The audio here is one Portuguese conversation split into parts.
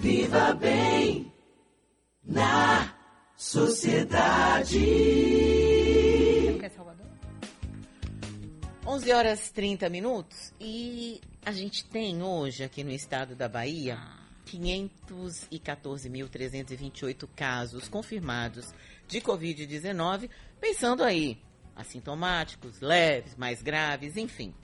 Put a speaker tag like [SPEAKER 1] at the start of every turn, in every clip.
[SPEAKER 1] Viva bem na sociedade.
[SPEAKER 2] 11 horas 30 minutos e a gente tem hoje aqui no estado da Bahia 514.328 casos confirmados de Covid-19, pensando aí, assintomáticos, leves, mais graves, enfim.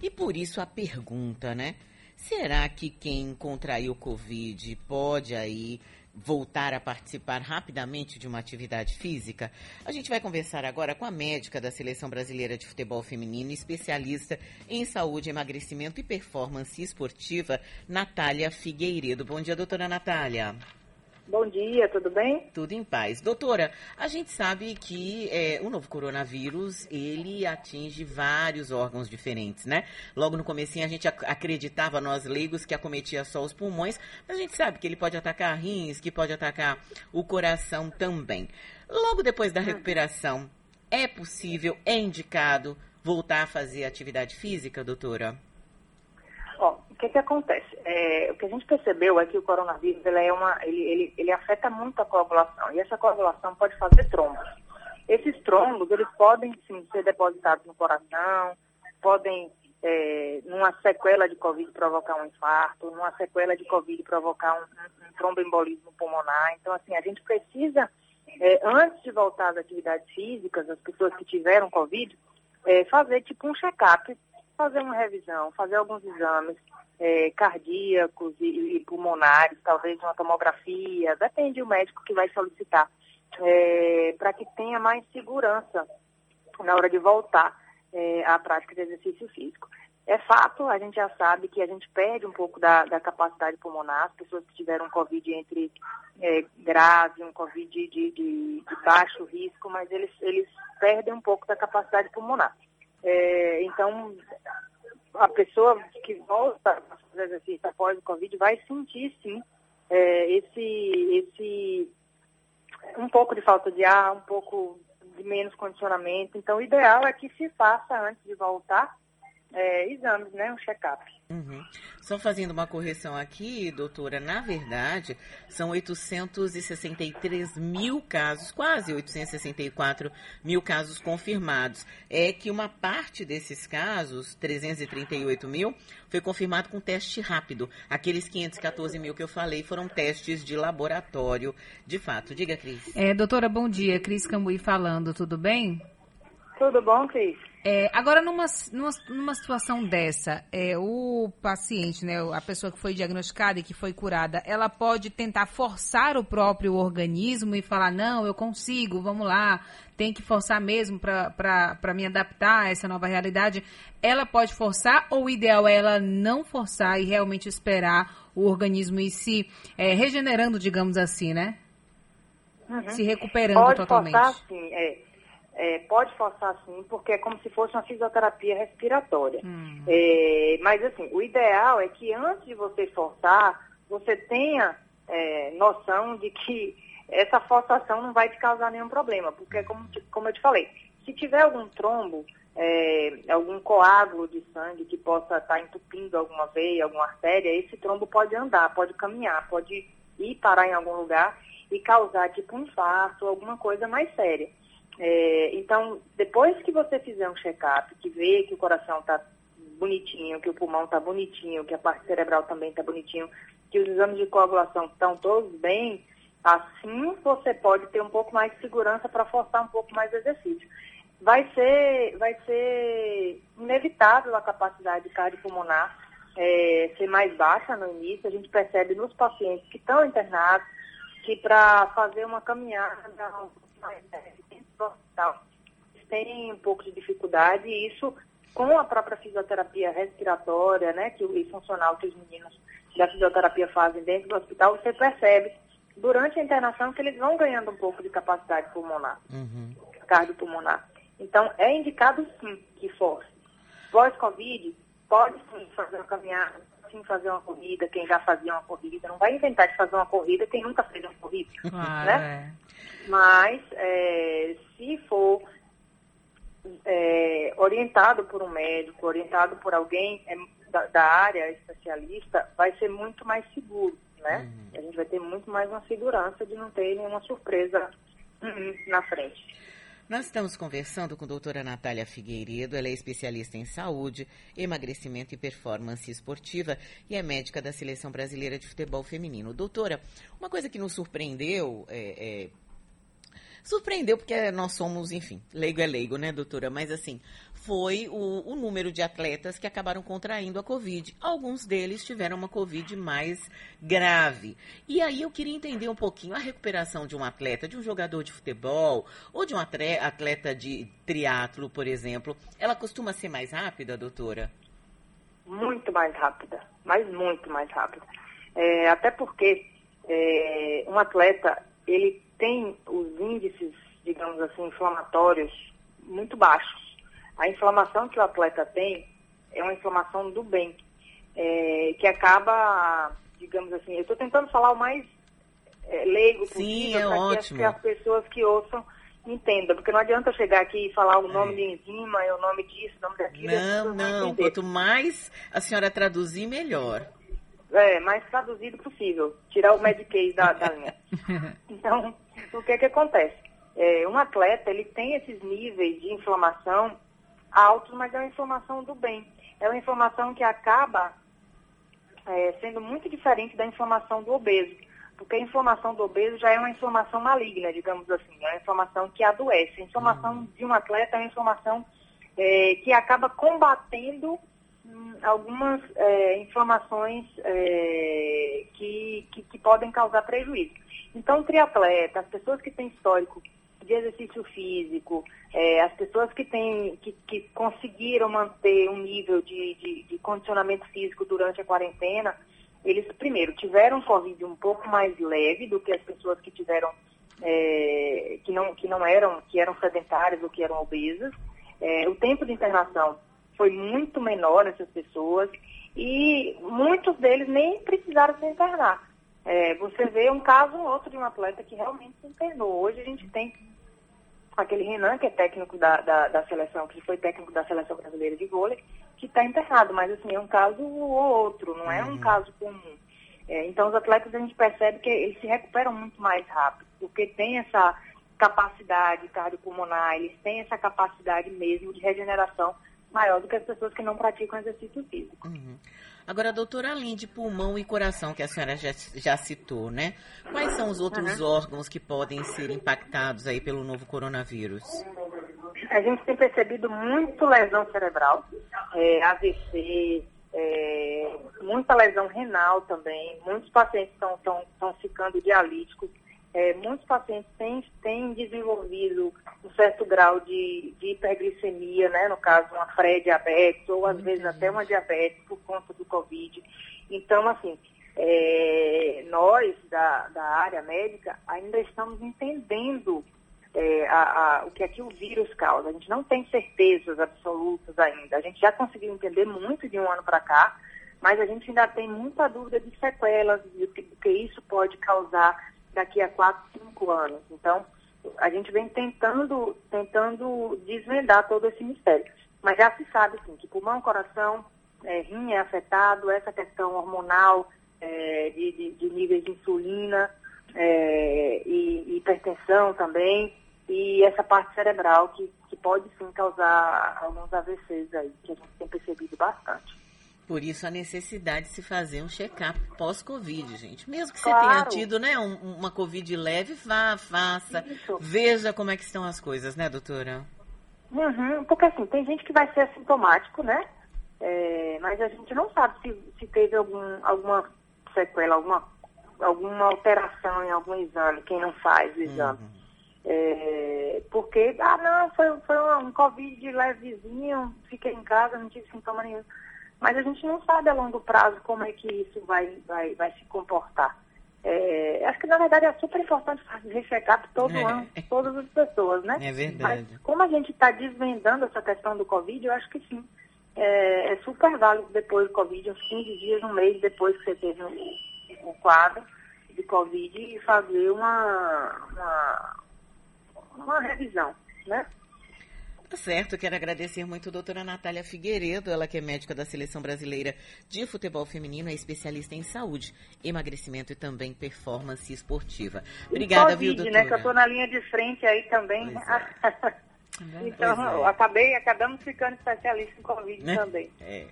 [SPEAKER 2] E por isso a pergunta, né? Será que quem contraiu Covid pode aí voltar a participar rapidamente de uma atividade física? A gente vai conversar agora com a médica da Seleção Brasileira de Futebol Feminino, especialista em saúde, emagrecimento e performance esportiva, Natália Figueiredo. Bom dia, doutora Natália.
[SPEAKER 3] Bom dia, tudo bem?
[SPEAKER 2] Tudo em paz. Doutora, a gente sabe que é, o novo coronavírus, ele atinge vários órgãos diferentes, né? Logo no comecinho a gente ac acreditava, nós leigos, que acometia só os pulmões, mas a gente sabe que ele pode atacar rins, que pode atacar o coração também. Logo depois da recuperação, é possível, é indicado voltar a fazer atividade física, doutora?
[SPEAKER 3] Que que acontece? É, o que a gente percebeu é que o coronavírus ele é uma, ele, ele, ele afeta muito a coagulação e essa coagulação pode fazer trombos. Esses trombos eles podem sim ser depositados no coração, podem é, numa sequela de covid provocar um infarto, numa sequela de covid provocar um, um, um tromboembolismo pulmonar. Então assim a gente precisa é, antes de voltar às atividades físicas, as pessoas que tiveram covid, é, fazer tipo um check-up fazer uma revisão, fazer alguns exames é, cardíacos e, e, pulmonares, talvez uma tomografia, depende do médico que vai solicitar, é, para que tenha mais segurança na hora de voltar é, à prática de exercício físico. É fato, a gente já sabe que a gente perde um pouco da, da capacidade pulmonar, as pessoas que tiveram Covid entre é, grave, um Covid de, de, de, baixo risco, mas eles, eles perdem um pouco da capacidade pulmonar. É, então, a pessoa que volta a fazer exercício após o Covid vai sentir, sim, é, esse, esse um pouco de falta de ar, um pouco de menos condicionamento. Então, o ideal é que se faça antes de voltar é, exames, né? Um check-up.
[SPEAKER 2] Uhum. Só fazendo uma correção aqui, doutora, na verdade, são 863 mil casos, quase 864 mil casos confirmados. É que uma parte desses casos, 338 mil, foi confirmado com teste rápido. Aqueles 514 mil que eu falei foram testes de laboratório, de fato. Diga, Cris.
[SPEAKER 4] É, doutora, bom dia. Cris Cambuí falando, tudo bem?
[SPEAKER 3] Tudo bom, Cris?
[SPEAKER 4] É, agora, numa, numa, numa situação dessa, é, o paciente, né, a pessoa que foi diagnosticada e que foi curada, ela pode tentar forçar o próprio organismo e falar: não, eu consigo, vamos lá, tem que forçar mesmo para me adaptar a essa nova realidade. Ela pode forçar ou o ideal é ela não forçar e realmente esperar o organismo ir se é, regenerando, digamos assim, né? Uhum. Se recuperando
[SPEAKER 3] pode
[SPEAKER 4] totalmente.
[SPEAKER 3] Forçar, sim, é é, pode forçar sim, porque é como se fosse uma fisioterapia respiratória. Hum. É, mas assim, o ideal é que antes de você forçar, você tenha é, noção de que essa forçação não vai te causar nenhum problema, porque como, como eu te falei, se tiver algum trombo, é, algum coágulo de sangue que possa estar entupindo alguma veia, alguma artéria, esse trombo pode andar, pode caminhar, pode ir parar em algum lugar e causar tipo um infarto, alguma coisa mais séria. É, então, depois que você fizer um check-up, que vê que o coração está bonitinho, que o pulmão está bonitinho, que a parte cerebral também está bonitinho, que os exames de coagulação estão todos bem, assim você pode ter um pouco mais de segurança para forçar um pouco mais o exercício. Vai ser, vai ser inevitável a capacidade cardiopulmonar é, ser mais baixa no início. A gente percebe nos pacientes que estão internados que para fazer uma caminhada mais hospital têm um pouco de dificuldade e isso com a própria fisioterapia respiratória, né, que e funcional que os meninos da fisioterapia fazem dentro do hospital, você percebe durante a internação que eles vão ganhando um pouco de capacidade pulmonar, uhum. cardiopulmonar. Então, é indicado sim que force. Pós-Covid, pode sim fazer uma caminhada, sim fazer uma corrida, quem já fazia uma corrida. Não vai inventar de fazer uma corrida quem nunca fez uma corrida, claro, né? É. Mas, é, se for é, orientado por um médico, orientado por alguém é, da, da, área especialista, vai ser muito mais seguro, né?
[SPEAKER 2] Uhum.
[SPEAKER 3] A gente vai ter muito mais uma segurança de não ter nenhuma surpresa na frente.
[SPEAKER 2] Nós estamos conversando com a doutora Natália Figueiredo, ela é especialista em saúde, emagrecimento e performance esportiva e é médica da Seleção Brasileira de Futebol Feminino. Doutora, uma coisa que nos surpreendeu é, é, Surpreendeu porque nós somos, enfim, leigo é leigo, né, doutora? Mas assim, foi o, o, número de atletas que acabaram contraindo a Covid. Alguns deles tiveram uma Covid mais grave. E aí eu queria entender um pouquinho a recuperação de um atleta, de um jogador de futebol, ou de um atleta de triatlo, por exemplo. Ela costuma ser mais rápida, doutora?
[SPEAKER 3] Muito mais rápida, mas muito mais rápida. É, até porque é, um atleta, ele tem os índices, digamos assim, inflamatórios muito baixos. A inflamação que o atleta tem é uma inflamação do bem, é, que acaba, digamos assim, eu estou tentando falar o mais é, leigo
[SPEAKER 2] possível
[SPEAKER 3] é
[SPEAKER 2] para que,
[SPEAKER 3] as pessoas que ouçam entendam, porque não adianta eu chegar aqui e falar o nome é. de enzima, o nome disso, o nome daquilo.
[SPEAKER 2] Não, não, quanto mais a senhora traduzir, melhor.
[SPEAKER 3] É, mais traduzido possível, tirar o Medicaid da, da linha. Então, o que é que acontece? É, um atleta, ele tem esses níveis de inflamação altos, mas é uma inflamação do bem. É uma inflamação que acaba é, sendo muito diferente da inflamação do obeso. Porque a inflamação do obeso já é uma inflamação maligna, digamos assim. É uma inflamação que adoece. A inflamação uhum. de um atleta é uma inflamação é, que acaba combatendo hum, algumas é, inflamações é, que, que, que podem causar prejuízo. Então, triatleta, as pessoas que têm histórico de exercício físico, é, as pessoas que, têm, que, que conseguiram manter um nível de, de, de, condicionamento físico durante a quarentena, eles, primeiro, tiveram Covid um pouco mais leve do que as pessoas que tiveram, é, que, não, que não eram, que eram sedentárias ou que eram obesas. É, o tempo de internação foi muito menor nessas pessoas e muitos deles nem precisaram se internar. É, você vê um caso ou outro de um atleta que realmente se internou. Hoje a gente tem aquele Renan, que é técnico da, da, da seleção, que foi técnico da seleção brasileira de vôlei, que está internado, mas assim, é um caso ou outro, não é um uhum. caso comum. É, então os atletas a gente percebe que eles se recuperam muito mais rápido, porque tem essa capacidade cardiopulmonar, eles têm essa capacidade mesmo de regeneração maior do que as pessoas que não praticam exercício físico.
[SPEAKER 2] Uhum. Agora, doutora, além de pulmão e coração, que a senhora já, já citou, né? Quais são os outros uhum. órgãos que podem ser impactados aí pelo novo coronavírus?
[SPEAKER 3] A gente tem percebido muito lesão cerebral, é, AVC, é, muita lesão renal também. Muitos pacientes estão ficando dialíticos é, muitos pacientes têm, têm desenvolvido certo grau de, de hiperglicemia, né? no caso, uma pré-diabetes ou às Muito vezes até uma diabetes por conta do Covid. Então, assim, é, nós da, da área médica ainda estamos entendendo é, a, a, o que é que o vírus causa. A gente não tem certezas absolutas ainda. A gente já conseguiu entender muito de um ano para cá, mas a gente ainda tem muita dúvida de sequelas, do que, do que isso pode causar daqui a quatro, cinco anos. Então, a gente vem tentando, tentando desvendar todo esse mistério. Mas já se sabe, sim, que pulmão, coração, é, rim é afetado, essa questão hormonal é, de, de, de, níveis de insulina é, e hipertensão também, e essa parte cerebral que, que pode sim causar alguns AVCs aí, que a gente tem percebido bastante.
[SPEAKER 2] Por isso a necessidade de se fazer um check-up pós-Covid, gente. Mesmo que você claro. tenha tido né, um, uma Covid leve, vá, faça, isso. veja como é que estão as coisas, né, doutora?
[SPEAKER 3] Uhum, porque assim, tem gente que vai ser assintomático, né? É, mas a gente não sabe se, se teve algum, alguma sequela, alguma, alguma alteração em algum exame, quem não faz o exame. Uhum. É, porque, ah não, foi, foi um, um Covid levezinho, fiquei em casa, não tive sintoma nenhum. Mas a gente não sabe a longo prazo como é que isso vai, vai, vai se comportar. É, acho que, na verdade, é super importante fazer check-up todo é. ano, todas as pessoas, né?
[SPEAKER 2] É verdade.
[SPEAKER 3] Mas, como a gente está desvendando essa questão do Covid, eu acho que sim. É, é, super válido depois do Covid, uns 15 dias, um mês depois que você teve o, o quadro de Covid, e fazer uma, uma, uma revisão, né?
[SPEAKER 2] Tá certo, quero agradecer muito a doutora Natália Figueiredo, ela que é médica da Seleção Brasileira de Futebol Feminino, é especialista em saúde, emagrecimento e também performance esportiva. Obrigada,
[SPEAKER 3] COVID,
[SPEAKER 2] viu, doutora?
[SPEAKER 3] né, que eu tô na linha de frente aí também. então,
[SPEAKER 2] Pois é.
[SPEAKER 3] acabei, acabamos ficando especialistas em Covid
[SPEAKER 2] Né?
[SPEAKER 3] também.
[SPEAKER 2] É.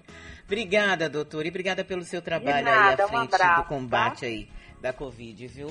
[SPEAKER 2] Obrigada, doutora, e obrigada pelo seu trabalho
[SPEAKER 3] nada,
[SPEAKER 2] aí à
[SPEAKER 3] um
[SPEAKER 2] frente
[SPEAKER 3] abraço,
[SPEAKER 2] do combate
[SPEAKER 3] tá?
[SPEAKER 2] aí da Covid, viu?